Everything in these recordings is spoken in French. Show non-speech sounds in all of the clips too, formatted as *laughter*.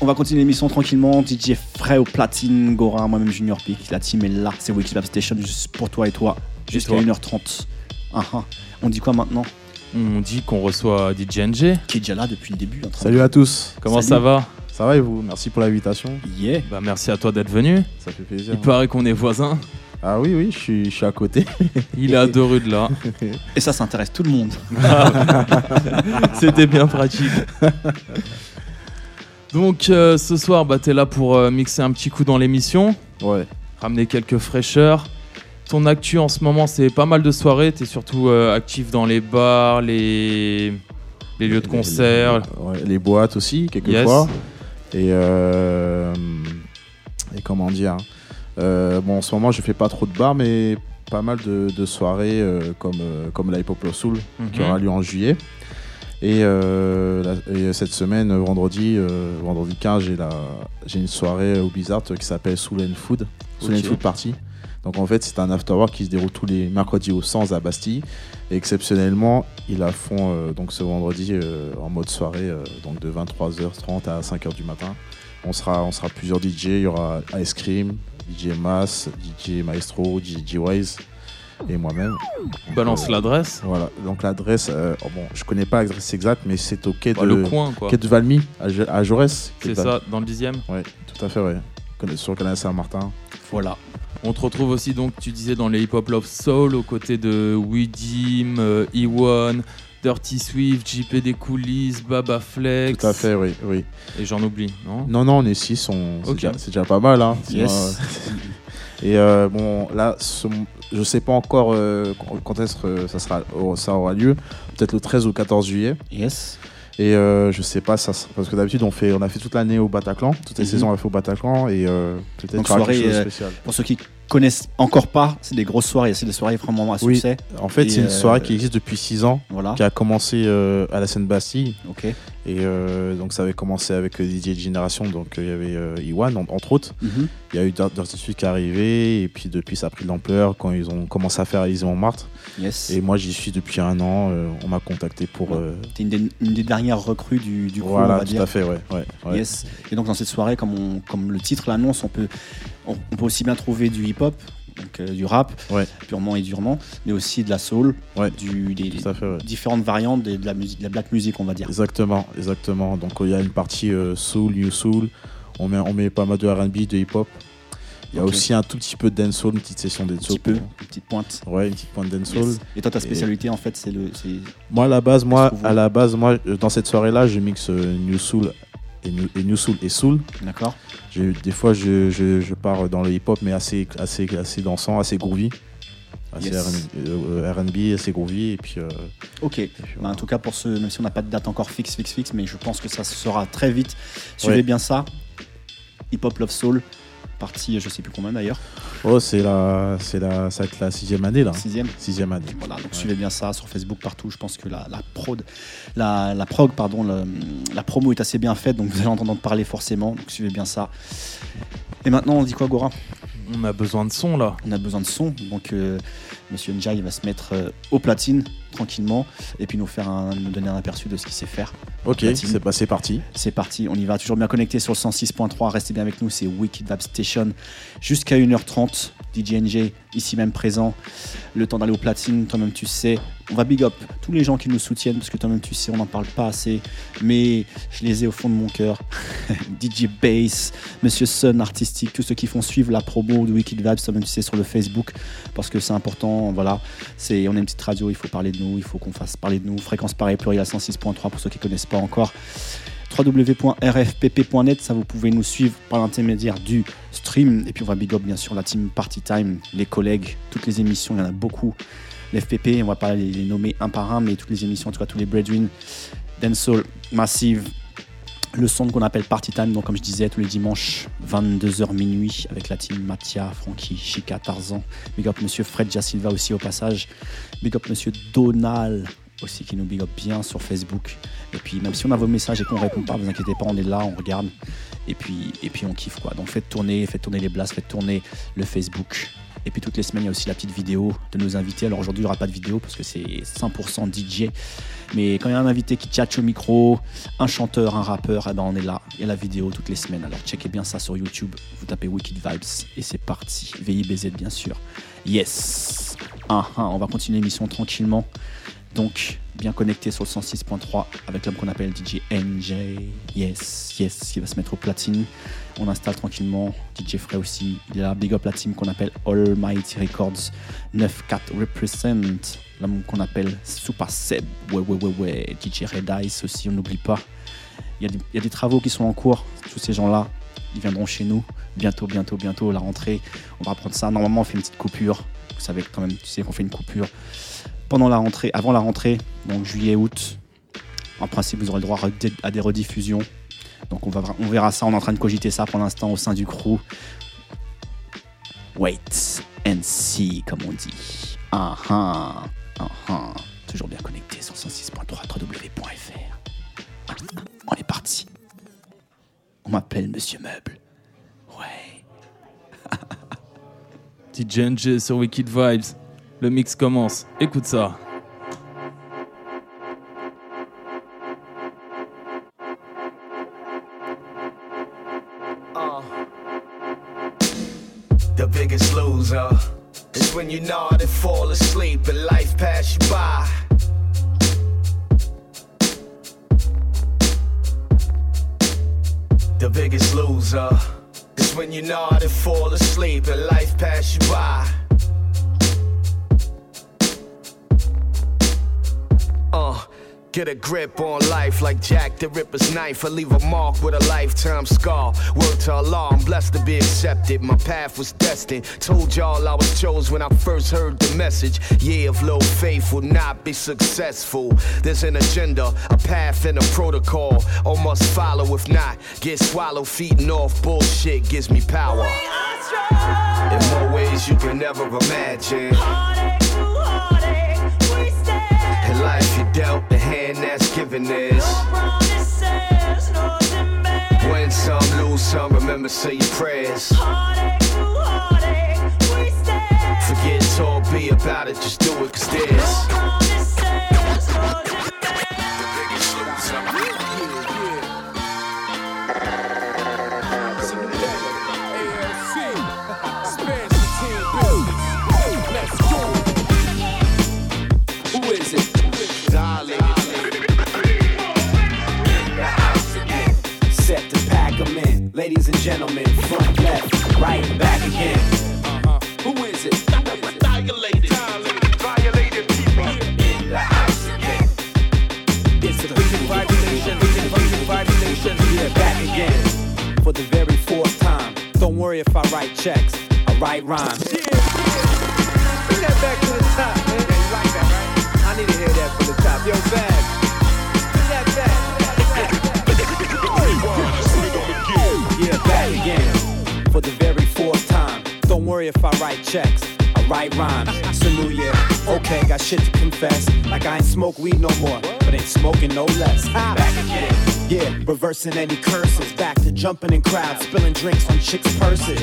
on va continuer l'émission tranquillement. DJ Fray au platine, Gora, moi-même Junior Peak. La team est là. C'est Wikilab Station juste pour toi et toi. Jusqu'à toi 1h30. Ah, ah. On dit quoi maintenant On dit qu'on reçoit DJ NG. Qui est déjà là depuis le début. en train de- Salut à tous. Comment Salut. ça va Ça va et vous? Merci pour l'invitation. Yeah. Bah merci à toi d'être venu. Ça fait plaisir. Il paraît qu'on est voisins. Ah oui, oui, je suis, je suis à côté. *laughs* Il est à deux rues de là. Et ça, ça intéresse tout le monde. *laughs* C'était bien pratique. *laughs* Donc euh, ce soir, bah, t'es là pour euh, mixer un petit coup dans l'émission, Ouais. ramener quelques fraîcheurs. Ton actu en ce moment, c'est pas mal de soirées. T'es surtout euh, actif dans les bars, les, les lieux de concert. Les boîtes aussi, quelquefois. Et, et comment dire euh, Bon, en ce moment, je fais pas trop de bars, mais pas mal de, de soirées comme, comme la Hip Soul qui Mhm. aura lieu en juillet. Et, euh, la- et cette semaine, vendredi, euh, vendredi 15, j'ai la- j'ai une soirée au Bizarre qui s'appelle Soul and Food, Soul and Food Party. Donc en fait, c'est un afterwork qui se déroule tous les mercredis au Sens à Bastille. Et exceptionnellement, ils la font euh, donc ce vendredi en mode soirée, donc de 23h30 à 5h du matin. On sera, on sera plusieurs DJ. Il y aura Ice Cream, DJ Mass, DJ Maestro, DJ Wise et moi-même. Balance Euh, l'adresse. Voilà, donc l'adresse, euh, oh bon, je connais pas l'adresse exacte, mais c'est au quai Bah, de, le coin, quoi. quai de Valmy, à, à Jaurès. C'est ça, dans le dixième. Ouais, tout à fait. Conna- Sur le canal Saint-Martin. Voilà. On te retrouve aussi, donc, tu disais, dans les Hip Hop Love Soul, aux côtés de Widim, euh, E1, Dirty Swift, JP des coulisses, Baba Flex. Tout à fait, oui. oui. Et j'en oublie, non? Non, non, on est 6, on... c'est déjà, pas mal. Hein. Yes. *laughs* Et euh, bon, là, ce- je sais pas encore euh, quand- est-ce que ça, sera, ça aura lieu. Peut-être le 13 ou 14 juillet. Yes. Et euh, je sais pas, ça, parce que d'habitude, on, fait, on a fait toute l'année au Bataclan. Toutes les Mhm. saisons, on a fait au Bataclan. Et euh, peut-être quelque chose de euh, spécial. Pour ceux qui connaissent encore pas, c'est des grosses soirées. C'est des soirées vraiment à Oui. succès. En fait, c'est une euh, soirée qui existe depuis 6 ans, Voilà. qui a commencé euh, à la Seine-Bastille. Ok. Et euh, donc, ça avait commencé avec euh, DJ Génération. Donc, euh, il y avait euh, Iwan, en- entre autres. Mhm. Il y a eu Dirt- Dirty Swift qui est arrivé. Et puis, depuis, ça a pris de l'ampleur quand ils ont commencé à faire Élysée Montmartre. Yes. Et moi, j'y suis depuis un an. euh, on m'a contacté pour. euh, T'es une, des- une des dernières recrues du, du crew, on voilà, va tout dire. à fait, ouais. ouais, ouais. Yes. Et donc dans cette soirée, comme, on- comme le titre l'annonce, on peut, on, on peut aussi bien trouver du hip-hop, donc euh, du rap, Ouais. purement et durement, mais aussi de la soul, Ouais. du, des, fait, ouais. différentes variantes de, de la musique, de la black music, on va dire. Exactement, exactement. Donc, il y a une partie euh, soul, new soul. On met, on met pas mal de RB, de hip-hop. Il y a aussi un tout petit peu de dancehall, une petite session Un dancehall. petit peu, pour- une petite pointe. Ouais, une petite pointe dancehall. Yes. Et toi, ta spécialité, en fait, c'est le. Moi, à la base, moi, à la base, moi, euh, dans cette soirée-là, je mixe euh, new soul et new, et new soul et soul. D'accord des fois, je, je, je pars dans le hip-hop, mais assez, assez, assez dansant, assez groovy. Assez Yes. R&B, euh, R&B, assez groovy. Et puis, euh, Ok. et puis Bah, en tout cas, pour ce, même si on n'a pas de date encore fixe, fixe, fixe, mais je pense que ça se sera très vite. Suivez Ouais. bien ça. Hip Hop Love Soul, partie, je sais plus combien d'ailleurs, Oh, c'est la, c'est la, ça va être la sixième année, là. sixième. Sixième année. Voilà, donc suivez bien ça sur Facebook partout. Je pense que la, la prod, la, la prog, pardon, le- la promo est assez bien faite, donc vous allez entendre parler forcément. Donc suivez bien ça. Et maintenant, on dit quoi, Gora? On a besoin de son, là. On a besoin de son, donc euh, Monsieur Njai va se mettre euh, au platine tranquillement et puis nous faire un, nous donner un aperçu de ce qu'il sait faire. Ok, c'est bah, c'est parti. C'est parti, on y va. Toujours bien connecté sur le 106.3. Restez bien avec nous, c'est Wicked Vab Station. Jusqu'à 1h30, DJ NJ ici même présent. Le temps d'aller au platine, toi-même tu sais. On va big up tous les gens qui nous soutiennent parce que toi-même tu sais, on n'en parle pas assez. Mais je les ai au fond de mon cœur. *laughs* DJ Bass, Monsieur Sun Artistique, tous ceux qui font suivre la promo de Wicked toi-même tu sais, sur le Facebook parce que c'est important. Voilà, c'est on est une petite radio, il faut parler de nous, il faut qu'on fasse parler de nous. Fréquence pareil pluriel à 106.3 pour ceux qui connaissent pas encore www.rfpp.net, ça vous pouvez nous suivre par l'intermédiaire du stream. Et puis on va big up bien sûr la team Party Time, les collègues, toutes les émissions, il y en a beaucoup. L'FPP, on va pas les, nommer un par un, mais toutes les émissions, en tout cas tous les Breadwin, Dancehall, Massive, le son qu'on appelle Party Time, donc comme je disais, tous les dimanches, 22h minuit, avec la team Mathia, Frankie, Chica, Tarzan. Big up monsieur Fred Jasilva aussi au passage. Big up monsieur Donald aussi qui nous big up bien sur Facebook. Et puis même si on a vos messages et qu'on répond pas, vous inquiétez pas, on est là, on regarde. Et puis, et puis on kiffe quoi. Donc faites tourner, faites tourner les blasts, faites tourner le Facebook. Et puis toutes les semaines, il y a aussi la petite vidéo de nos invités. Alors aujourd'hui, il n'y aura pas de vidéo parce que c'est 100% DJ. Mais quand il y a un invité qui tchatche au micro, un chanteur, un rappeur, eh ben on est là. Il y a la vidéo toutes les semaines. Alors checkez bien ça sur YouTube. Vous tapez Wicked Vibes et c'est parti. VIBZ bien sûr. Yes. Ah, ah, on va continuer l'émission tranquillement. Donc, bien connecté sur le 106.3 avec l'homme qu'on appelle DJ NJ. Yes, yes, qui va se mettre au platine. On installe tranquillement DJ Frey aussi. Il a big up la team qu'on appelle Almighty Records 94 Represent. L'homme qu'on appelle Super Seb. Ouais, ouais, ouais, ouais. DJ Red Ice aussi, on n'oublie pas. Il y, a des, il y, a des, travaux qui sont en cours. Tous ces gens-là, ils viendront chez nous bientôt, bientôt, bientôt. La rentrée, on va prendre ça. Normalement, on fait une petite coupure. Vous savez quand même, tu sais qu'on fait une coupure pendant la rentrée, avant la rentrée, donc juillet-août. En principe, vous aurez le droit à des rediffusions. Donc on, va, on verra ça, on est en train de cogiter ça pour l'instant au sein du crew. Wait and see, comme on dit. Ah ah, ah ah. Toujours bien connecté sur 106.3 www.fr. On est parti. On m'appelle Monsieur Meuble. Ouais. DJ sur Wicked Vibes. Le mix commence. Écoute ça. Uh, the biggest loser is when you nod and fall asleep and life pass you by. The biggest loser is when you nod and fall asleep and life get a grip on life like Jack the Ripper's knife. I leave a mark with a lifetime scar. Word to Allah, I'm blessed to be accepted. My path was destined. Told y'all I was chose when I first heard the message. Yeah, of low faith will not be successful. There's an agenda, a path, and a protocol. All must follow, if not, get swallowed. Feeding off bullshit gives me power. In more ways you can never imagine. In life you dealt the hand that's given this. Win some, lose some, remember say your prayers. Forget talk, be about it, just do it cause this. Right, back again. Uh-huh. Who is it? violated, violated people. In the house again. It's the Wicked Vibration, Wicked Wicked Vibration. Yeah, back again. For the very fourth time. Don't worry if I write checks, I write rhymes. Bring write checks. I write rhymes. It's a new year. Okay, got shit to confess. Like I ain't smoke weed no more, but ain't smoking no less. Back again. Yeah, reversing any curses. Back to jumping in crowds, spilling drinks on chicks' purses.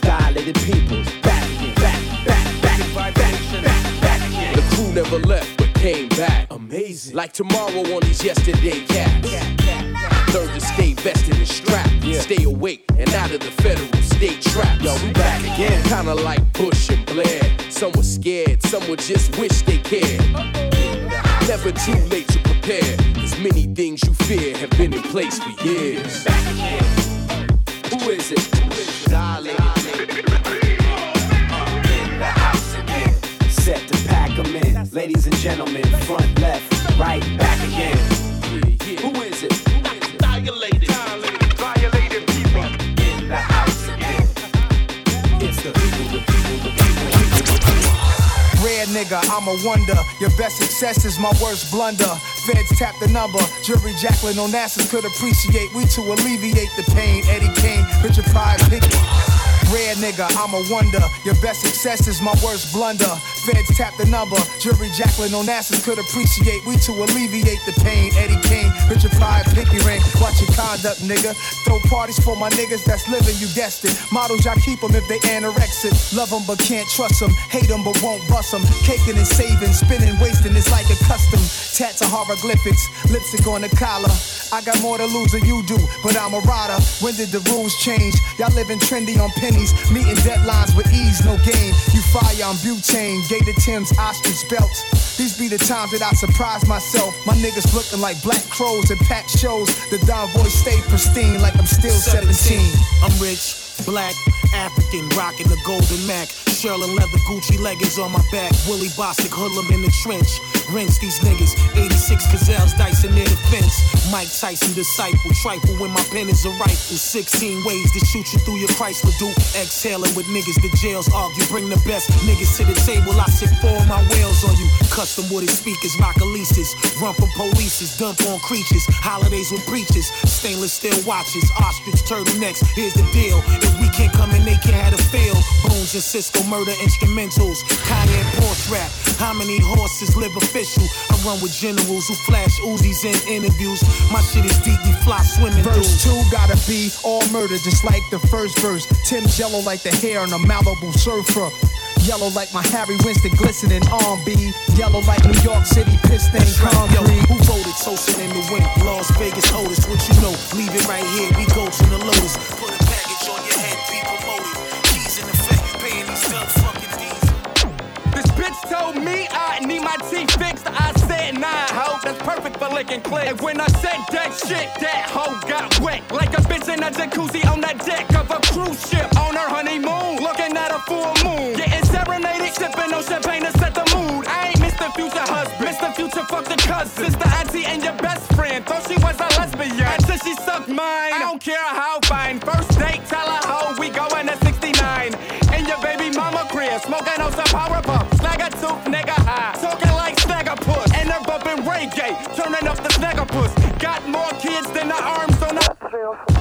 Dilated peoples. Back again. Back, back, back, back, back, back, back again. The crew never left, but came back. Amazing. Like tomorrow on these yesterday cats. Learn to stay vested and strapped. Stay awake and out of the federal state traps. Yo, we back again. Kinda like Bush and Blair. Some were scared, some would just wish they cared. Never too late to prepare. Cause many things you fear have been in place for years. Who is it? Darling, Set to pack 'em in. Ladies and gentlemen, front, left, right, back again. Who nigga, I'm a wonder. Your best success is my worst blunder. Feds tap the number. Jury Jacqueline Onassis could appreciate. We to alleviate the pain. Eddie Kane, Richard Pryor, Pickett. Rare nigga, I'm a wonder. Your best success is my worst blunder. Feds tap the number. Jury Jacqueline Onassis could appreciate. We to alleviate the pain. Eddie Kane, Richard Pryor, Pinky Ring. Watch your conduct, nigga. Throw parties for my niggas that's living, you guessed it. Models, y'all keep them if they anorexic. Love them but can't trust them. Hate them but won't bust them. Caking and saving, spinning, wasting. It's like a custom. Tats of hieroglyphics, lipstick on the collar. I got more to lose than you do, but I'm a rider. When did the rules change? Y'all living trendy on pennies, meeting deadlines with ease, no game. You fire on butane, gator Tim's, ostrich belts. These be the times that I surprise myself. My niggas looking like black crows and packed shows. The Don voice stay pristine like I'm still 17. I'm rich, black, African, rocking the golden Mac. Sherlin leather Gucci leggings on my back. Willie Bostic hoodlum in the trench. Rinse these niggas. 86 gazelles dicing near the fence. Mike Tyson disciple. Trifle when my pen is a rifle. 16 ways to shoot you through your Chrysler Duke. Exhaling with niggas. The jails argue. Bring the best niggas to the table. I sit four of my whales on you. Custom wooded speakers. Rockalistas. Run from polices. Dump on creatures. Holidays with preachers. Stainless steel watches. Ostrich turtlenecks. Here's the deal. If we can't come in, they can't have a feel. Bones and Cisco murder instrumentals. Kanye and Porsche rap. How many horses live official? I run with generals who flash Uzis in interviews. My shit is deep, we fly swimming Verse through. two gotta be all murder, just like the first verse. Tim's yellow like the hair on a Malibu surfer. Yellow like my Harry Winston glistening on B. Yellow like New York City piss stain That's yo, concrete. who voted toasting in the wind? Las Vegas Otis, what you know? Leave it right here, we go to the Lotus. Need my teeth fixed. I said nah, ho, that's perfect for licking clips. And when I said that shit, that hoe got wet. Like a bitch in a jacuzzi on the deck of a cruise ship on her honeymoon. Looking at a full moon. Getting serenaded, sipping on champagne to set the mood. I ain't Mr. Future husband. Mr. Future fuck the cousin. Sister, auntie, and your best friend. Thought she was a lesbian. Until she sucked mine. I don't care how fine. First date, tell her hoe we going to 69. In your baby mama crib, smoking on some power pump soup, nigga high. Talking like snagger puss. And they're bumping reggae, turning up the snagger puss. Got more kids than the arms on the.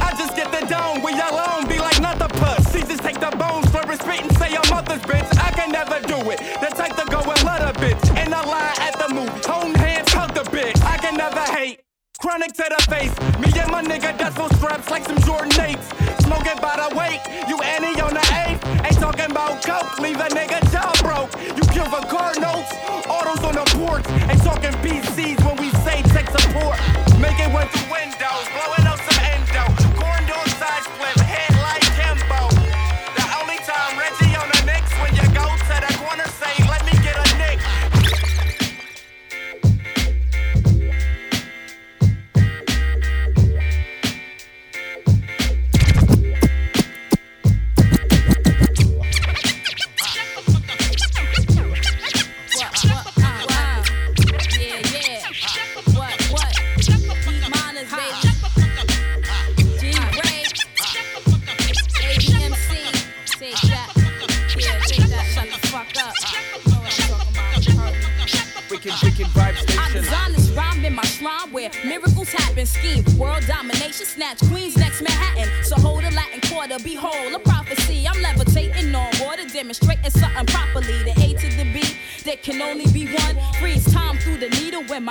I just get the dome, we alone, be like not the puss. Caesars take the bones, for and spit and say your mother's bitch. I can never do it. The type to go and let a bitch. And I lie at the move. Home hands, hug the bitch. I can never hate. Chronic to the face. Me and my nigga, that's those straps like some Jordan 8s. Smoking by the weight, you Annie on the 8th talking about coke. Leave a nigga jaw broke. You kill for car notes. Autos on the porch. Ain't talking PCs when we say tech support. Make it way through windows. Blowing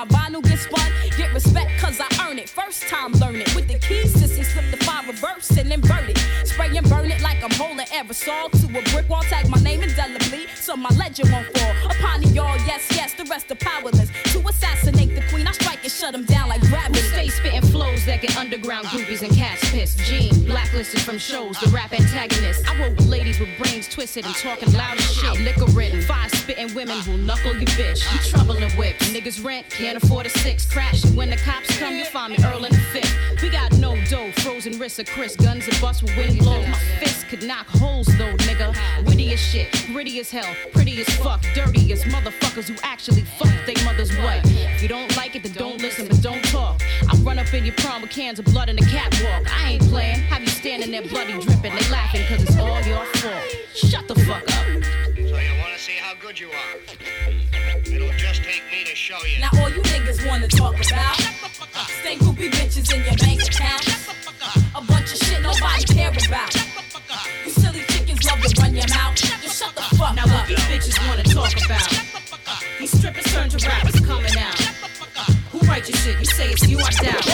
my vinyl gets spun. Get respect cause I earn it. First time learn it. With the keys, sissy slip the five reverse and invert it. Spray and burn it like I'm holding aerosol to a brick wall. Tag my name indelibly so my legend won't fall. Upon y'all, yes, yes, the rest are powerless. To assassinate the queen, I strike and shut them down like gravity. Stay spitting flows that get underground groupies and cats pissed. Gene, blacklisted from shows, the rap antagonist. I roll with ladies with brains twisted and talking loud as shit. Liquor written, five spitting women who knuckle your bitch. You trouble troubling whips, niggas rent, can't afford a six. Crash, and when the cops come, you find me Earl in the fifth. We got no dough, frozen wrists of Chris, guns and bust with wind blows. My fist could knock holes though, nigga. Witty as shit, gritty as hell, pretty as fuck, dirty as motherfuckers who actually fuck they mother's what. If you don't like it, then don't listen, but don't talk. I run up in your prom with cans of blood in the catwalk. I ain't playing, have you standing there bloody dripping. They laughing cause it's all your fault. Shut you are. It'll just take me to show you. Now all you niggas wanna talk about Stink groupie bitches in your bank account. A bunch of shit nobody care about. You silly chickens love to run your mouth. Just shut the fuck now up. Now what these bitches wanna talk about? These strippers turned to rappers coming out. Who write your shit? You say it's you, I doubt.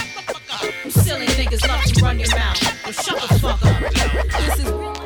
You silly niggas love to run your mouth. You shut the fuck up. This is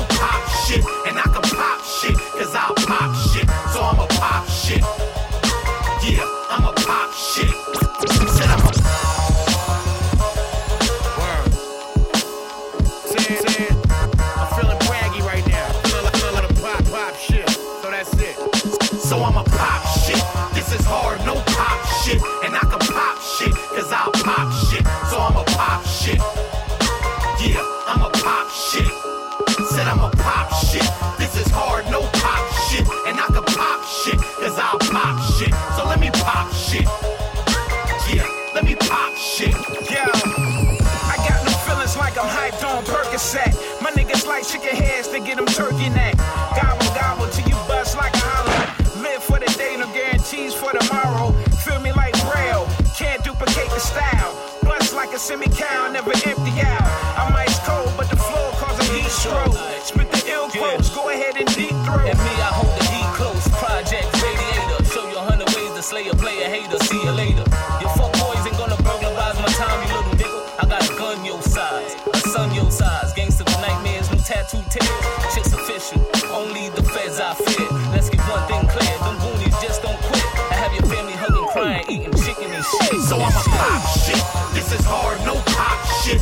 player hater. See you later. Your fuck boys ain't gonna burglarize my time, you little nigga. I got a gun your size, a son your size. Gangster with nightmares, new tattoo tears. Shit's official. Only the feds I fear. Let's get one thing clear. Them goonies just don't quit. I have your family hugging, crying, eating chicken and shit. So I'ma pop shit. This is hard, no pop shit.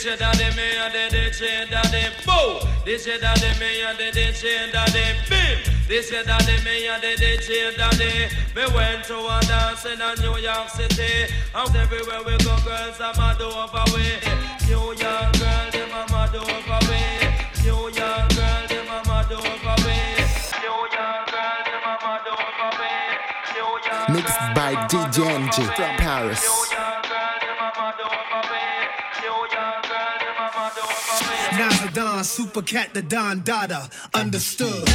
This your daddy, me and the this your daddy, boo. This your daddy, me and the this your daddy, bim. This your daddy, me and the this your daddy. Me went to a dance in a New York City. And everywhere we go, girls are mad over we. New York girl, them a mad over we. New York girl, them a mad over we. New York girl, them a mad over we. New York Mixed by DJ NG from Paris. Nas the Don, Super Cat the Don Dada. Understood.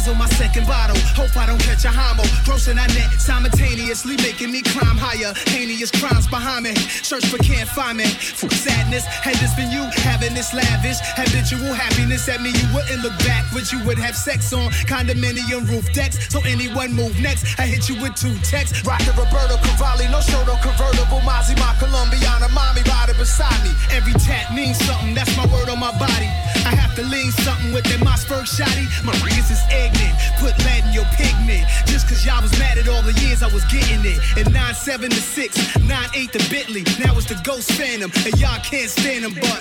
Guzzle my second bottle. Hope I don't catch a homo. Grossing that net simultaneously, making me climb higher. Heinous crimes behind me. Search but can't find me. For sadness, had this been you having this lavish habitual happiness at me, you wouldn't look back, but you would have sex on condominium roof decks. So anyone move next, I hit you with two texts. Rockin' Roberto Cavalli, no show, no convertible. Mozzie, my Colombiana, mommy riding beside me. Every tat means something, that's my word on my body. I have to lean something with that Mossberg shotty. My niggas is ignorant, put lead in your pigment. Just cause y'all was mad at all the years I was getting it. And 9-7 to 6, 9-8 to Bentley. Now it's the Ghost Phantom, and y'all can't stand them, but.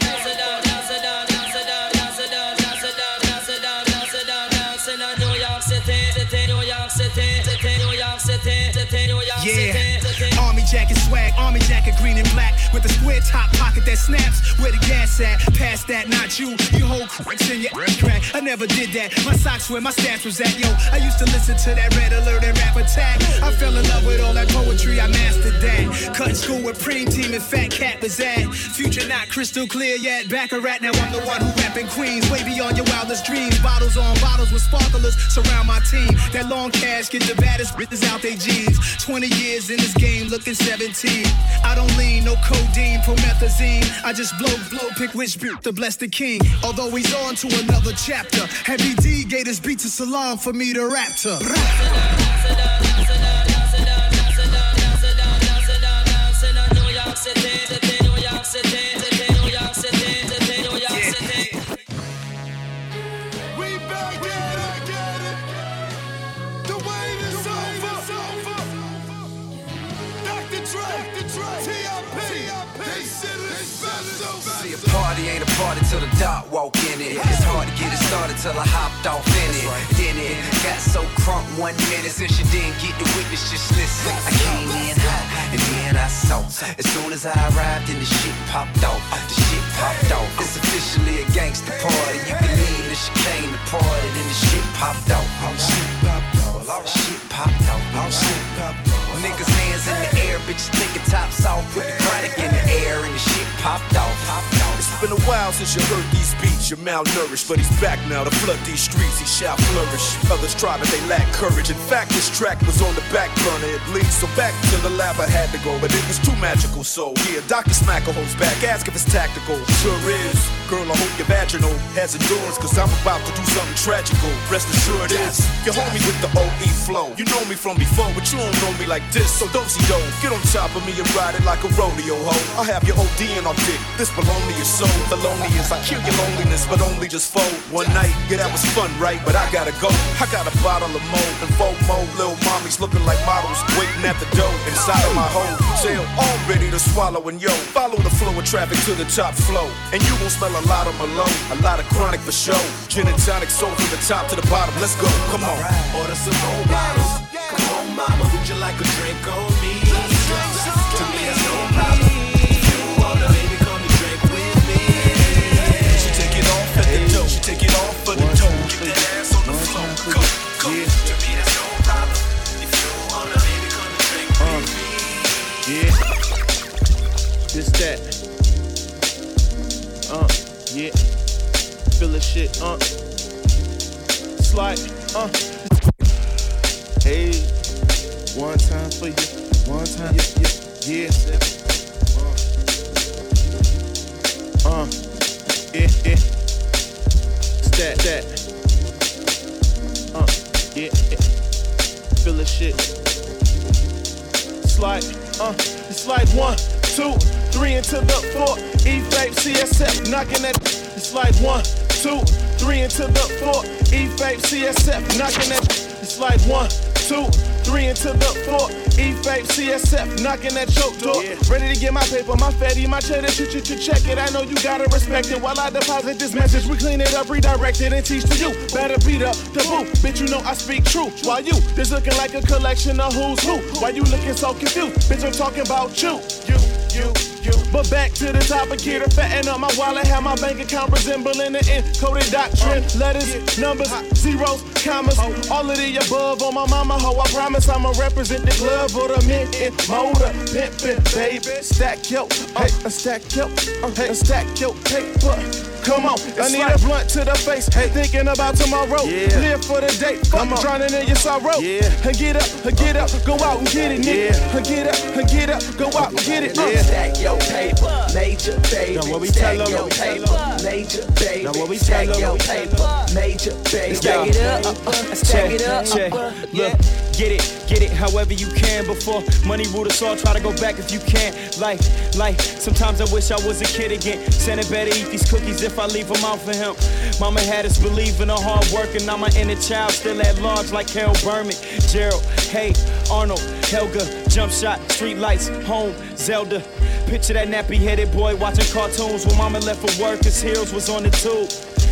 Yeah, army jacket swag, army jacket green and black with the square top pocket that snaps. Where the gas at? Past that, not you. You hold cracks in your crack. I never did that. My socks where my stats was at. Yo, I used to listen to that red alert and rap attack. I fell in love with all that poetry. I mastered that. Cut school with Preem Team and Fat Cat was at. Future not crystal clear yet. Back a rat. Now I'm the one who rapping Queens. Way beyond your wildest dreams. Bottles on bottles with sparklers surround my team. That long cash get the baddest bitches out they jeans. 20 years in this game, looking 17. I don't lean, no codeine, promethazine. I just blow, blow, pick which beat to bless the king. Although he's on to another chapter. Heavy D gave this beat to Salam for me to rap to. Party till dot walk in it. It's hard to get it started till I hopped off in it. Then it got so crunk one minute since you didn't get the witness, just listen. I came in hot and then I saw As soon as I arrived and the shit popped off, the shit popped off. It's officially a gangster party. You can leave the chicane the party, then the shit popped off. Shit popped off. Shit popped off. Shit popped off. Niggas hands in the air, bitches taking tops off, put the chronic in the air, and the shit popped off. Been a while since you heard these beats. You're malnourished, but he's back now to flood these streets. He shall flourish. Others try, but they lack courage. In fact, this track was on the back burner at least. So back to the lab I had to go, but it was too magical. So yeah, Dr. Smacker holds back. Ask if it's tactical. Sure is. Girl, I hope your vaginal has endurance, cause I'm about to do something tragical. Rest assured is. You homie with the OE flow. You know me from before, but you don't know me like this. So don't see don't get on top of me and ride it like a rodeo hoe. I'll have your OD and I'll dick. This baloney to your The loneliest, I kill your loneliness, but only just fold. One night, yeah, that was fun, right? But I gotta go. I got a bottle of mo and four mo. Little mommies looking like models, waiting at the door inside of my hotel. All ready to swallow and yo, follow the flow of traffic to the top flow. And you gon' smell a lot of Malone, a lot of chronic for show. Gin and tonic, soul from the top to the bottom. Let's go, come on. Order some more bottles. Come on, mama, would you like a drink on me? To me, take it off for the dough. Get that ass on the floor. Go, go. To me, that's no problem. If you wanna, come and drink with me. Yeah. This that. Uh, yeah. Feel the shit, uh. Slide, uh. Hey, one time for you, one time, yeah, yeah, yeah. Uh, uh. yeah, yeah. Stat, that. Uh, yeah. Feel the shit. Slide, uh, it's like one, two, three into the four. E vape CSF knocking that. It's like one, two, three into the four. E vape CSF knocking that. It's like one, two, three into the four. E vape CSF knocking at your door. Ready to get my paper, my fatty, my cheddar. Ch ch ch check it. I know you gotta respect it. While I deposit this message, we clean it up, redirect it, and teach to you. Better beat up the boo, bitch. You know I speak true. While you just looking like a collection of who's who. Why you looking so confused, bitch? I'm talking about you, you, you. You. But back to the topic here, to fatten up my wallet, have my bank account resembling the encoded doctrine. Letters, numbers, zeros, commas, all of the above on my mama hoe. I promise I'ma represent the club or the mint and motor, pimpin', baby. Stack yo, hey, a stack yo, uh, hey, a stack yo paper. Come on, I need a blunt to the face. Hey, thinking about tomorrow. Yeah. Live for the day. Fuck drowning in your sorrow. Yeah. And get up, and get up, go out and get it, nigga. And get up, and get up, go out and get it. Uh. Stack your paper, major baby. Now what we tell Stack 'em, your tell paper, major baby. Now what we Stack tell your what we tell 'em. paper, major baby. Stack it up, uh, uh, stack it up, check. uh, uh, yeah. Get it, get it however you can before money rule us all. Try to go back if you can. Like, like, sometimes I wish I was a kid again. Santa better eat these cookies if I leave them out for him. Mama had us believing in hard work, and now my inner child still at large like Carol Berman, Gerald, hey, Arnold, Helga, jump shot, street lights, home, Zelda. Picture that nappy headed boy watching cartoons when mama left for work, his heels was on the tube.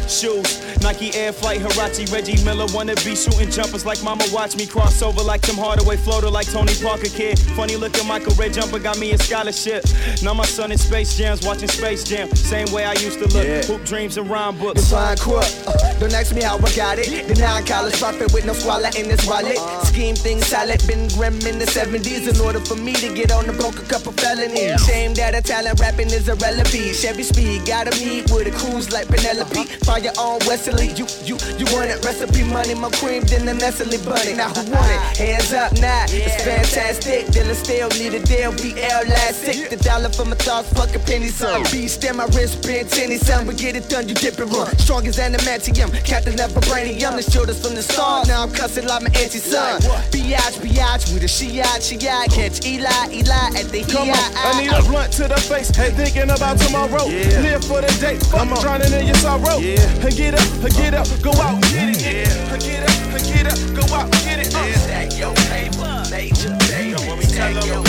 Shoes, Nike Air Flight, Hirachi, Reggie Miller wanna be shooting jumpers like mama watch me cross over like Tim Hardaway, floater like Tony Parker kid. Funny looking Michael Ray jumper got me a scholarship. Now my son in Space Jams watching Space Jam, same way I used to look. Yeah. Hoop dreams and rhyme books. Define crook. Uh, don't ask me how I got it. The non college profit with no squalor in this wallet. Scheme things solid, been grim in the 70s in order for me to get on the broke a couple felonies. Shame that a talent rapping is a irrelevant. Chevy speed, gotta meet with a cruise like Penelope. Find your own Wesley. You, you, you want it. Recipe money, my cream than the Nestle bunny. Now who want it? Hands up now. It's fantastic. Dylan still need a deal. BL last sick. The dollar for my thoughts, fucking penny son. Beast in my wrist, been tenny son. We get it done, you dip and run. Strong as adamantium. Captain never brainium. The shoulders from the start. Now I'm cussing like my anti son. Biatch, biatch, with a shiat, shiat. Catch Eli, Eli at the Come on, I need a blunt to the face. Hey, thinking about tomorrow. Live for the day. Fuck drowning in your sorrow. And get up, and get up, go out get it. Yeah. And get up, and get up, go out get it. Uh. Stack your paper, major baby. Stack your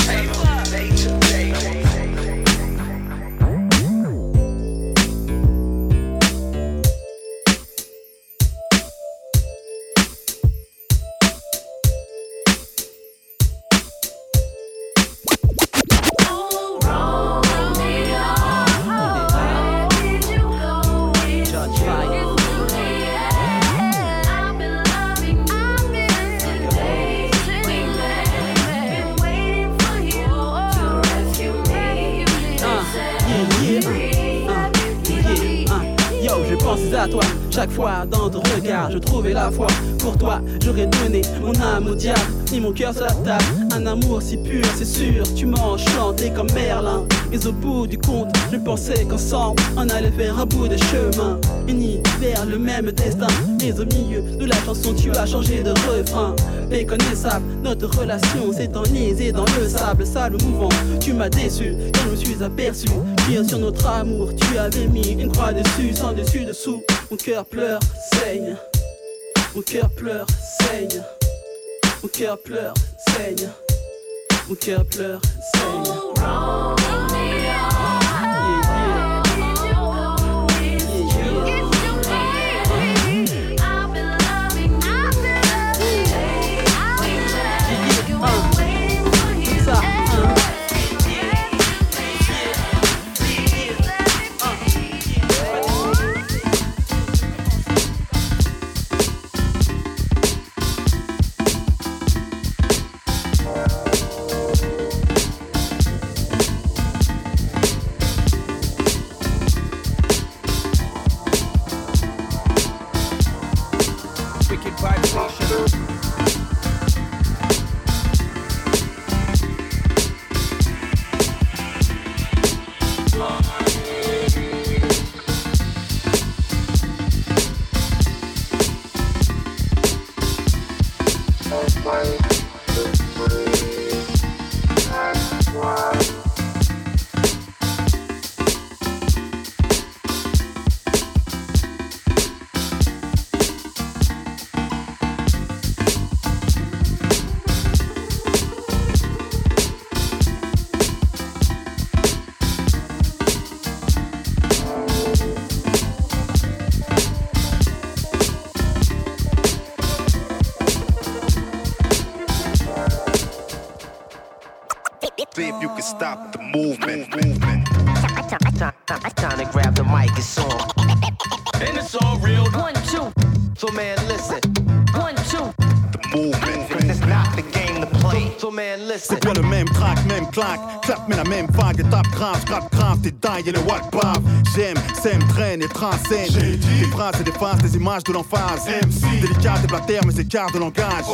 Chaque fois dans ton regard, je trouvais la foi. Pour toi, j'aurais donné mon âme au diable, ni mon cœur sur la table. Un amour si pur, c'est sûr, tu m'as enchanté comme Merlin. Mais au bout du compte, je pensais qu'ensemble, on allait faire un bout de chemin. Unis vers le même destin. Mais au milieu de la chanson, tu as changé de refrain. Méconnaissable, notre relation s'est enlisée dans le sable, sale mouvant. Tu m'as déçu quand je me suis aperçu. Pire sur notre amour, tu avais mis une croix dessus, sans dessus dessous. Mon cœur pleure, saigne. Mon cœur pleure, saigne. Mon cœur pleure, saigne. Mon cœur pleure, saigne. Movement. movement. Time to grab the mic, it's on. And it's all real. One, two. So man, listen. One, two. The Movement. It's not the game to play. So man, listen. C'est bien le même track, même claque. Clap, mais la même vague. Étape grave, gratte grave, tes tailles et le watt bave. J'aime, sème, traîne et transcène. Des phrases et des phases, des images de l'emphase. Délicat et blatère, mais écart de langage.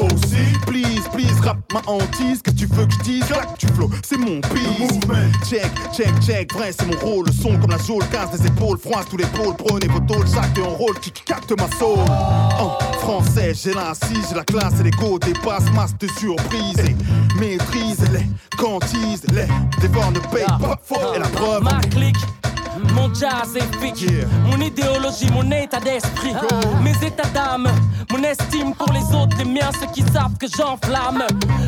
Please, please, rap ma hantise. Qu'est-ce que tu veux que je dise? Clac, tu flow, c'est mon beat. Check, check, check, vrai, c'est mon rôle. Le son comme la geôle, casse des épaules, froisse tous les pôles. Prenez vos tôles, chaque en rôle qui capte ma soul. En français, j'ai l'assise, j'ai la classe et l'ego dépasse masse de surprise. Et maîtrise les quantise, les dévore ne paye pas fort. Et la preuve. Ma clique, mon jazz épique, mon idéologie, mon état d'esprit, mes états d'âme, mon estime pour les autres, les miens, ceux qui savent que j'enflamme.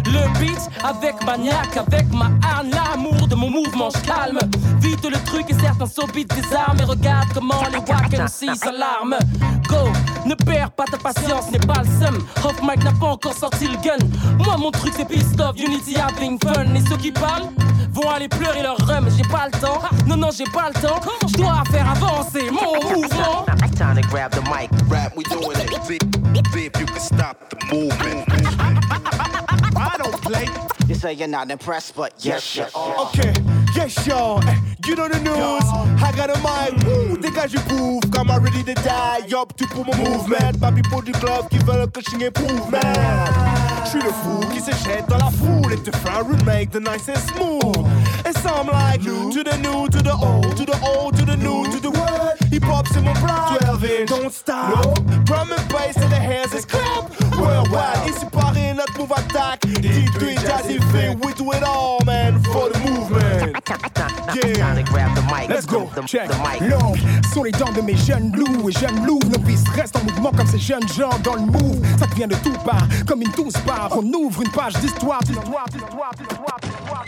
Le beat avec maniaque, avec ma hargne, l'amour de mon mouvement, je calme. Vite le truc et certains s'obitent des armes et regarde comment les wack MC s'alarment. Go, ne perds pas ta patience, n'est pas le seum. Off Mike n'a pas encore sorti le gun. Moi, mon truc c'est pissed off, unity having fun. Et ceux qui parlent vont aller pleurer leur rhum. J'ai pas le temps, non, non, j'ai pas le temps. Je dois faire avancer mon mouvement. Time to grab the mic. Rap, we doing it. See, see if you can stop the movement. I don't play. Say you're not impressed, but yes, you are. Okay, yes, y'all. Eh, You know the news. I got a mic. Woo, dégage du pouf. Comme I'm ready to die. Yup, tu pour mon movement. Papi pour du club qui veulent que je improvement. J'suis le fou qui se jette dans la foule et te fait un remake the nice and smooth. And some like new. to the new, to the old, to the old, to the new, to the world. Hip hop c'est mon pride. 12 inch, don't stop. Drum and bass and the hands is clap. Worldwide, ici Paris, notre move attack. Deep 3 jazzy thing, we do it all, man, for the movement. Yeah. Let's go. Check. Long sont les dents de mes jeunes loups et jeunes loups. Nos fils restent en mouvement comme ces jeunes gens dans le move. Ça te vient de tout part, comme une douce barre. On ouvre une page d'histoire, d'histoire, d'histoire, d'histoire, d'histoire.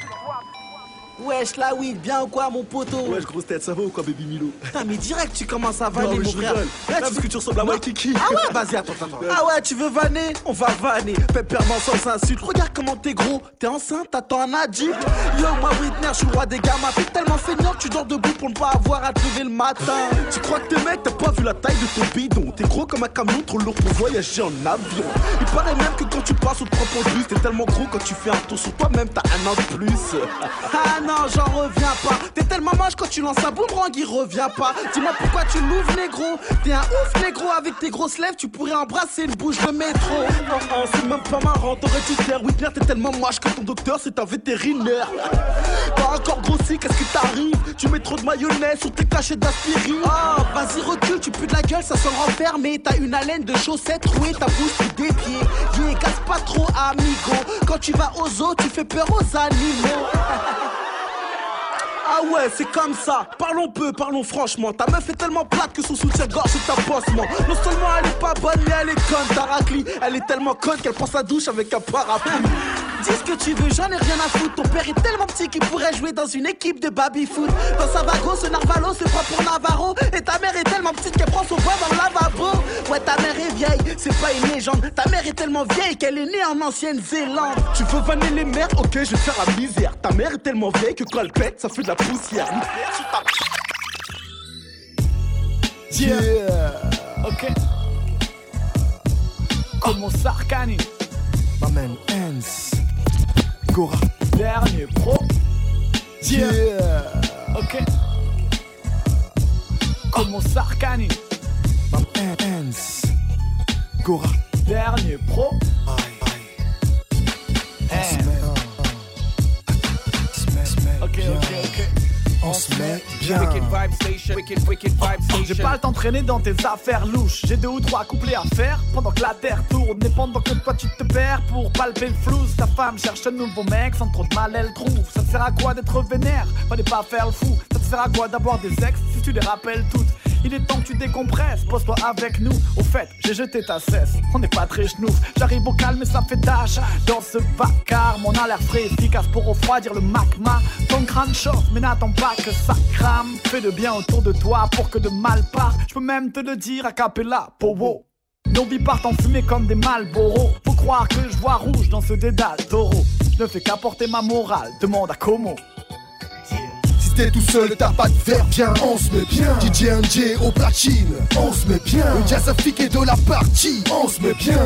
Wesh, la weed, bien ou quoi, mon poteau? Wesh, grosse tête, ça va ou quoi, baby Milo? Putain, mais direct, tu commences à Non, vanner, mais mon je frère. rigole. Là, Là, parce que tu ressembles à Non. Waikiki. Ah ouais? Vas-y, attends, attends. Ah ouais, tu veux vanner? On va vanner. Pépèrement sans insulte. Regarde comment t'es gros. T'es enceinte, t'attends un adulte. Yo, moi, Whitner, je suis le roi des gamins. T'es tellement feignant que tu dors debout pour ne pas avoir à te lever le matin. Tu crois que t'es mec, t'as pas vu la taille de ton bidon? T'es gros comme un camion, trop lourd pour voyager en avion. Il paraît même que quand tu passes au 3 bus, t'es tellement gros quand tu fais un tour sur toi-même, t'as un an de plus. *laughs* Ah non, j'en reviens pas. T'es tellement moche quand tu lances un boomerang, il revient pas. Dis-moi pourquoi tu l'ouvres, négro. T'es un ouf, négro. Avec tes grosses lèvres, tu pourrais embrasser une bouche de métro. Oh, oh, c'est même pas marrant. T'aurais dû faire Whitner, t'es tellement moche que ton docteur, c'est un vétérinaire. T'as encore grossi, qu'est-ce qui t'arrive? Tu mets trop de mayonnaise sur tes cachets d'aspirine. Oh, vas-y, recule, tu pues de la gueule, ça sent renfermé. T'as une haleine de chaussettes trouée, ta bouche des pieds. Yeah, casse pas trop, amigo. Quand tu vas aux eaux, tu fais peur aux animaux. *laughs* Ah ouais, c'est comme ça. Parlons peu, parlons franchement. Ta meuf est tellement plate que son soutien-gorge est un pansement. Non seulement elle est pas bonne, mais elle est conne. Taracli, elle est tellement conne qu'elle prend sa douche avec un parapluie. Dis ce que tu veux, j'en ai rien à foutre. Ton père est tellement petit qu'il pourrait jouer dans une équipe de baby-foot. Dans sa vago, ce narvalo se prend pour Navarro. Et ta mère est tellement petite qu'elle prend son poids dans le lavabo. Ouais, ta mère est vieille, c'est pas une légende. Ta mère est tellement vieille qu'elle est née en Ancienne-Zélande. Tu veux vanner les mères Ok, je vais faire la misère. Ta mère est tellement vieille que quand elle pète, ça fait de la poussière. Yeah. Ok. Comment ça, Arcani Ma man Hans. Gora. Dernier pro. Yeah. Ok. Comment ça, Arcani Ma man Hans. Gora. Dernier pro. Ok, se met bien. J'ai pas le temps de traîner dans tes affaires louches. J'ai deux ou trois couplets à faire pendant que la terre tourne. Et pendant que toi tu te perds pour palper le flou. Ta femme cherche un nouveau mec, sans trop de mal elle trouve. Ça te sert à quoi d'être vénère? Fallait pas faire le fou. Ça te sert à quoi d'avoir des ex? Si tu les rappelles toutes il est temps que tu décompresses, pose-toi avec nous. Au fait, j'ai jeté ta cesse, on n'est pas très chenouf. J'arrive au calme et ça fait tâche. Dans ce vacarme, on a l'air frais, efficace pour refroidir le magma. Ton crâne chauffe, mais n'attends pas que ça crame. Fais de bien autour de toi pour que de mal part. Je peux même te le dire à capella, powo. Nos vies partent en fumée comme des Malboro. Faut croire que je vois rouge dans ce dédale taureau. Ne fais qu'apporter ma morale, demande à Como. T'es tout seul, t'as pas de verre, bien, on se met bien. DJ NJ au platine, on se met bien. Le jazz est de la partie, on se met bien.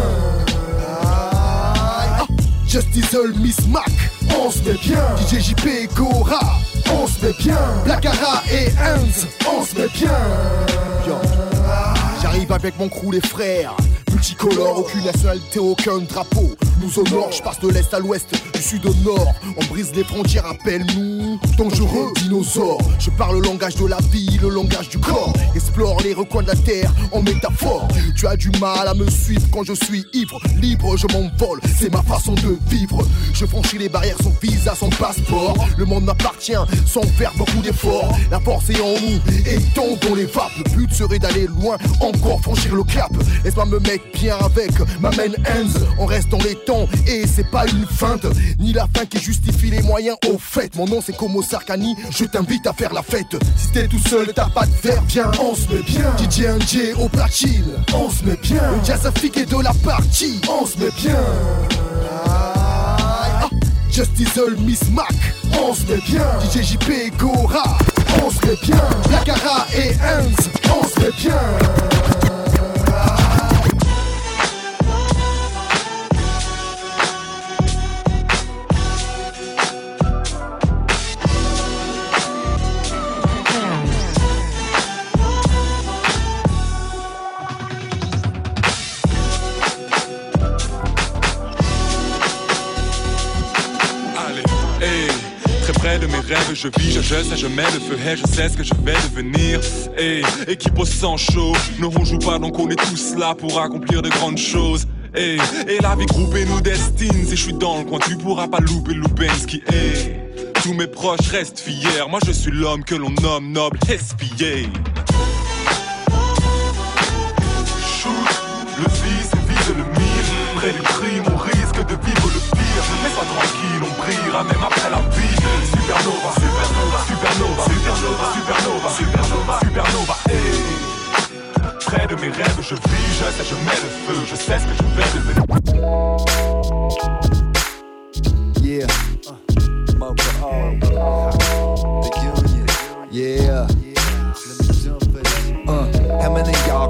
Ah, Just Diesel, Miss Mac, on se met bien. DJ JP et Gora, on se met bien. Blackara et Hans, on se met bien. J'arrive avec mon crew, les frères. Multicolore, aucune nationalité, aucun drapeau. Je passe de l'est à l'ouest, du sud au nord. On brise les frontières, appelle-nous dangereux dinosaures. Je parle le langage de la vie, le langage du corps. Explore les recoins de la terre en métaphore. Tu as du mal à me suivre quand je suis ivre. Libre, je m'envole, c'est ma façon de vivre. Je franchis les barrières, son visa, son passeport. Le monde m'appartient sans faire beaucoup d'efforts. La force est en nous et tendons les vapes. Le but serait d'aller loin, encore franchir le cap. Laisse-moi me mettre bien avec ma main hands. On reste dans les temps et c'est pas une feinte, ni la fin qui justifie les moyens au fait. Mon nom c'est Como Sarkani, je t'invite à faire la fête. Si t'es tout seul, t'as pas de verre, viens, on se met bien. DJ NJ au platine, on se met bien. Le jazz est de la partie, on se met bien. Ah, Just Diesel, Miss Mac, on se met bien. DJ JP et Gora, on se met bien. Blackara et Hans, on se met bien. Je vis, je, sais, je mets le feu, hey, je sais ce que je vais devenir. Hey, équipe au sang chaud, ne on joue pas, donc on est tous là pour accomplir de grandes choses. Hey, et la vie groupée nous destine, si je suis dans le coin, tu pourras pas louper Lubensky. Hey, tous mes proches restent fiers, moi je suis l'homme que l'on nomme noble, espié. Shoot, le et vise le mire, près du crime, on risque de vivre le pire. Mais sois tranquille, on brillera même après la vie. Supernova, supernova, supernova, hey. Près de mes rêves, je vis, je sais, je mets le feu, je sais ce que je vais devenir. Yeah. Yeah. Many of y'all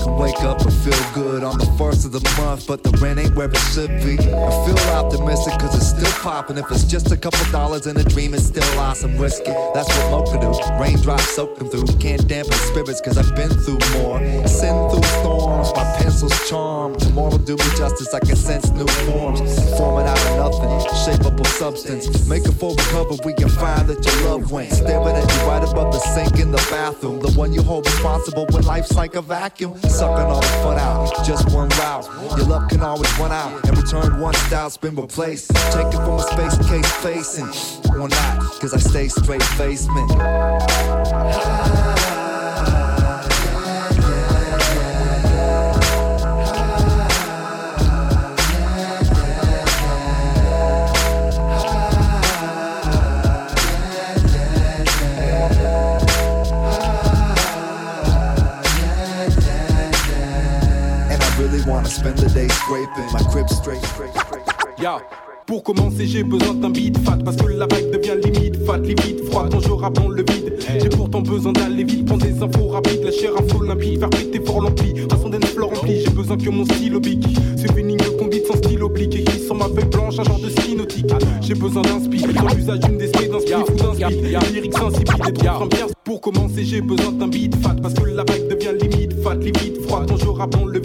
can wake up and feel good on the first of the month, but the rent ain't where it should be. I feel optimistic cause it's still popping. If it's just a couple dollars in a dream, it's still awesome. It, that's what Mo can do. Raindrops soaking through, can't dampen spirits cause I've been through more. Send through storms, my pencil's charmed. Tomorrow do me justice, I can sense new forms. Forming out of nothing, shapeable substance. Make a full recovery we can find that your love went. Staring at you right above the sink in the bathroom. The one you hold responsible when life's like a vacuum. Sucking all the fun out, just one route. Your love can always run out and return one style's been replaced. Take it from a space case facing or not, cause I stay straight faced, man. Spend the day scraping my crib straight, straight, straight, straight. Ya, Pour commencer, j'ai besoin d'un beat fat parce que la vibe devient limite fat, limite froid quand je rappe dans le vide. J'ai pourtant besoin d'aller vite, prendre des infos rapides, la chair info limpide, faire péter fort l'ampli, façon d'un fleur rempli. J'ai besoin que mon style oblique, c'est une ligne de conduite sans style oblique, écrit sur ma feuille blanche, un genre de ski nautique. J'ai besoin d'un speed, dans l'usage d'une d'esprit, d'un speed ou d'un speed, des lyrics insipides et trop bien. Pour commencer, j'ai besoin d'un beat fat parce que la vibe devient limite fat, limite froid quand je rappe dans le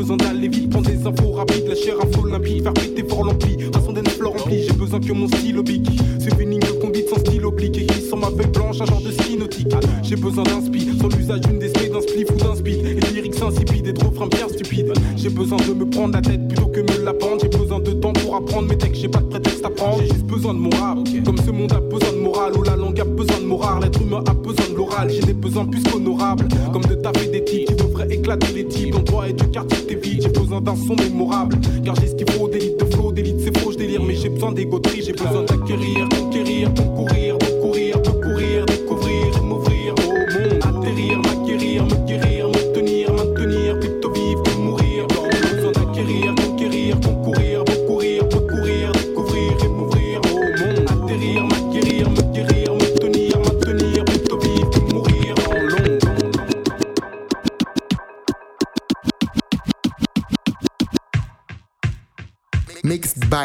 besoin d'aller vite, prendre des infos rapides, la chair info limpide, faire péter fort l'ampli, façon d'un fleur rempli. J'ai besoin que mon style oblique, c'est une ligne de conduite sans style oblique, écrit sur ma feuille blanche, un genre de ski nautique. J'ai besoin d'un speed, sans l'usage d'une d'esprit, d'un spliff ou d'un speed, et des lyrics insipides et trop bien stupides. J'ai besoin de me prendre la tête plutôt que me la pendre. J'ai besoin de temps pour apprendre mes textes, j'ai pas de prétexte à prendre. J'ai juste besoin de mon rap, comme ce monde a besoin de morale, où la langue a besoin de morale, l'être humain a besoin de l'oral. J'ai des besoins plus qu'honorables, comme de taper des devraient éclater les toi et du quartier t'es vide, j'ai besoin d'un son mémorable, car j'ai ce qu'il faut d'élite de flow, d'élite c'est faux, je délire, mais j'ai besoin d'égoterie, j'ai besoin d'acquérir, conquérir, concourir,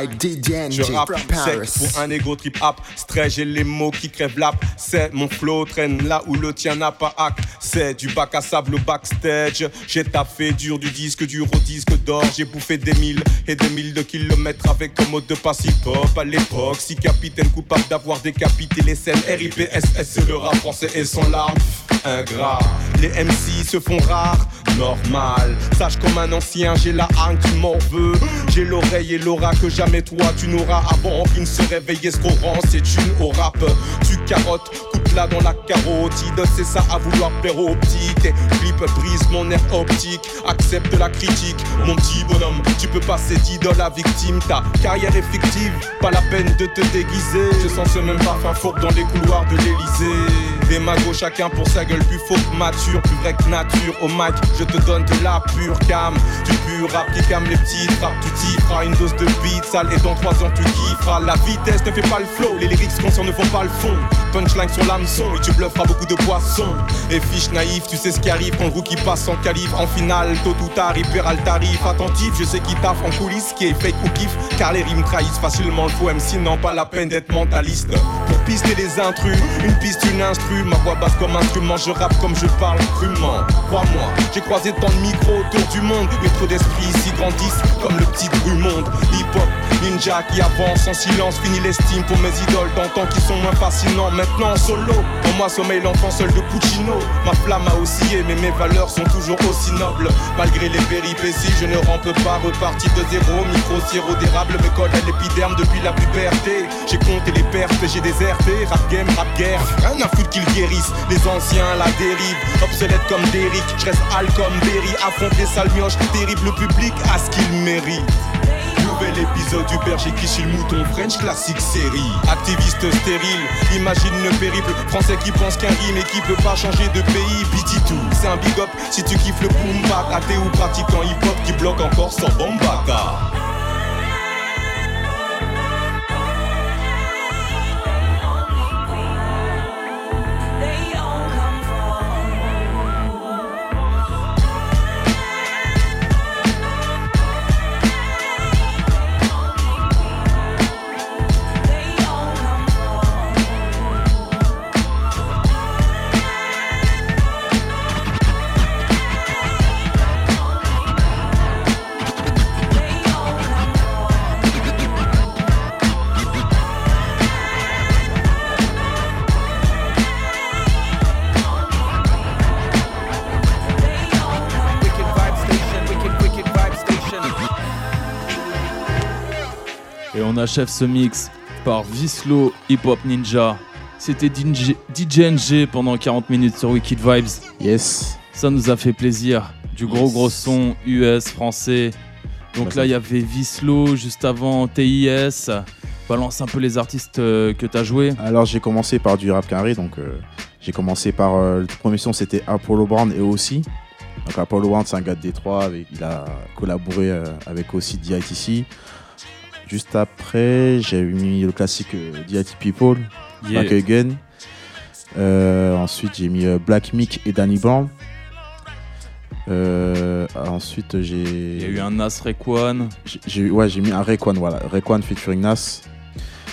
By DJ Je rappe sec pour un ego trip up. Stray, j'ai les mots qui crèvent l'ap. C'est mon flow traîne là où le tien n'a pas hack. C'est du bac à sable au backstage. J'ai taffé dur du disque dur au disque d'or. J'ai bouffé des milles et des milles de kilomètres avec un mode de passe hip-hop à l'époque. Si capitaine coupable d'avoir décapité les scènes RIPSS, le rap français et son larme. Les MC se font rares, normal. Sache comme un ancien, j'ai la hargne qui veut. J'ai l'oreille et l'aura que jamais toi tu n'auras avant qu'il se réveille escorant. C'est une au rap, tu carottes, là dans la carotide. C'est ça à vouloir plaire aux petits. Tes clips brisent mon air optique, accepte la critique. Mon petit bonhomme, tu peux passer d'idole à victime. Ta carrière est fictive, pas la peine de te déguiser. Je sens ce même parfum fourbe dans les couloirs de l'Elysée. Des magos, chacun pour sa gueule, plus faux que mature, plus vrai que nature. Au mic, je te donne de la pure cam, du pur rap qui calme les petits frappes. Tu t'y feras une dose de beat sale et dans trois ans tu kifferas. La vitesse ne fait pas le flow, les lyrics conscients ne font pas le fond. Punchline sur et tu blufferas beaucoup de poissons. Et fiche naïf, tu sais ce qui arrive quand le rookie passe en qualif. En finale, tôt ou tard, il le tarif. Attentif, je sais qui taffe en coulisses, qui est fake ou kiff. Car les rimes trahissent facilement le faux MC, non pas la peine d'être mentaliste. Pour pister les intrus, une piste, une instru. Ma voix basse comme instrument, je rappe comme je parle crûment. Crois-moi, j'ai croisé tant de micros autour du monde. Mais trop d'esprits ici grandissent comme le petit Drummond. Hip-hop, ninja qui avance en silence, finit l'estime pour mes idoles d'antan qui sont moins fascinants. Maintenant en solo, en moi sommeille l'enfant seul de Puccino. Ma flamme a oscillé, mais mes valeurs sont toujours aussi nobles. Malgré les péripéties, je ne rampe pas, reparti de zéro. Micro sirop d'érable me colle à l'épiderme depuis la puberté. J'ai compté les pertes, j'ai déserté. Rap game, rap guerre, rien à foutre qu'ils guérissent. Les anciens la dérive, obsolètes comme Derrick. Je reste hal comme Berry, affronte les sales mioches. Terrible public à ce qu'il mérite. Nouvel épisode du berger qui chie le mouton French classique série. Activiste stérile, imagine le périple. Français qui pense qu'un rime et qui peut pas changer de pays. Piti tout, c'est un big up. Si tu kiffes le boom bap Athée ou pratiquant hip hop qui bloque encore sans bombata achève ce mix par Vislo Hip Hop Ninja. C'était DJ NG pendant 40 minutes sur Wicked Vibes. Yes. Ça nous a fait plaisir. Du gros gros son US, français. Donc là, il y avait Vislo juste avant TIS. Balance un peu les artistes euh, que tu as joué. Alors j'ai commencé par du rap carré, donc euh, j'ai commencé par euh, le premier son c'était Apollo Brown et aussi. Donc Apollo Brown c'est un gars de Détroit, avec, il a collaboré euh, avec aussi DITC. Juste après j'ai mis le classique euh, DIT People, Yeah. Back Again. Euh, ensuite j'ai mis euh, Black Mick et Danny Brown. Euh, ensuite j'ai. Il y a eu un Nas Rayquan. J'ai- J'ai ouais, j'ai mis un Rayquan, voilà. Rayquan featuring Nas.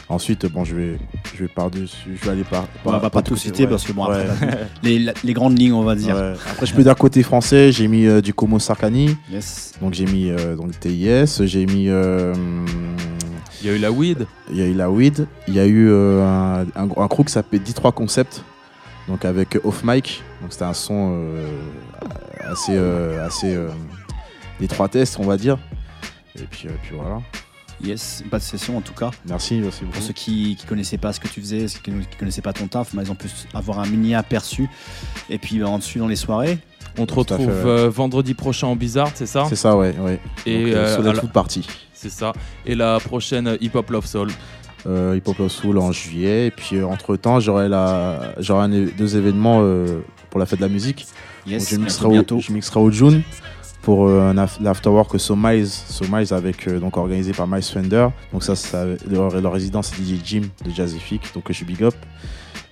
Ensuite, bon, je vais, je vais par-dessus, je vais aller par. On va pas, par tout côté, citer ouais. parce que bon, après, Ouais. les, la- les grandes lignes, on va dire. Ouais. Après, je peux dire côté français, j'ai mis euh, du Como Sarkani. Yes. Donc, j'ai mis euh, donc, TIS, j'ai mis. Euh, Il y a eu la weed. Il y a eu la weed. Il y a eu euh, un, un, un crew qui s'appelait D3 Concept. Donc, avec Off Mic. Donc, c'était un son euh, assez. euh, assez euh, des trois tests, on va dire. Et puis, euh, puis voilà. Yes, pas de session en tout cas. Merci, merci beaucoup. Pour ceux qui ne connaissaient pas ce que tu faisais, ceux qui ne connaissaient pas ton taf, mais ils ont pu avoir un mini aperçu. Et puis en dessus dans les soirées. On te retrouve fait, ouais. euh, vendredi prochain en Bizarre, c'est ça? C'est ça, ouais. ouais. Et Donc, euh, sur la la- toute partie. C'est ça. Et la prochaine euh, Hip Hop Love Soul. Euh, Hip Hop Love Soul en juillet. Et puis euh, entre temps, j'aurai la... j'aurai deux événements euh, pour la fête de la musique. Yes, je, bientôt, mixerai au, je mixerai au June pour euh, un af- l'afterwork Somize. Somize avec euh, donc organisé par Miles Fender. Donc ça, ça leur, leur résidence c'est DJ Jim de Jazzific. Donc je suis big up.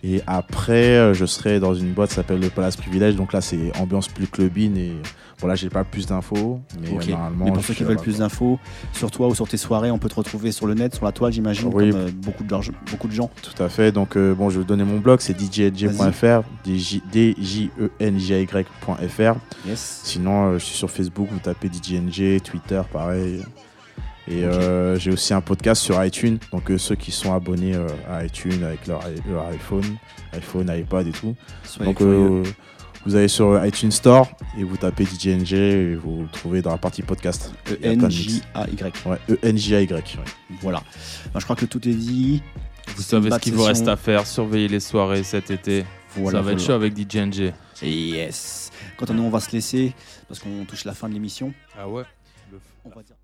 Et après, euh, je serai dans une boîte qui s'appelle le Palace Privilège. Donc là, c'est ambiance plus clubbing. Et voilà, j'ai pas plus d'infos. Mais normalement, Mais pour ceux qui veulent plus d'infos sur toi ou sur tes soirées, on peut te retrouver sur le net, sur la toile, j'imagine, Oui. comme euh, beaucoup, de, gens- beaucoup de gens. Tout à fait. Donc, euh, bon, je vais vous donner mon blog, c'est djnj.fr, djenj.fr. Yes. Sinon, euh, je suis sur Facebook, vous tapez djnj, Twitter, pareil. Et euh, j'ai aussi un podcast sur iTunes. Donc, euh, ceux qui sont abonnés euh, à iTunes avec leur, iPhone, iPhone, iPad et tout. Soyez donc, euh, vous allez sur iTunes Store et vous tapez djnj et vous le trouvez dans la partie podcast. E-N-J-A-Y. Ouais, E-N-J-A-Y. ouais. Voilà. Ben, je crois que tout est dit. Vous savez ce qu'il vous reste à faire. Surveillez les soirées cet été. Voilà, ça va être chaud avec DJNG. Yes. Quant à nous, on va se laisser parce qu'on touche la fin de l'émission. Ah ouais On va dire.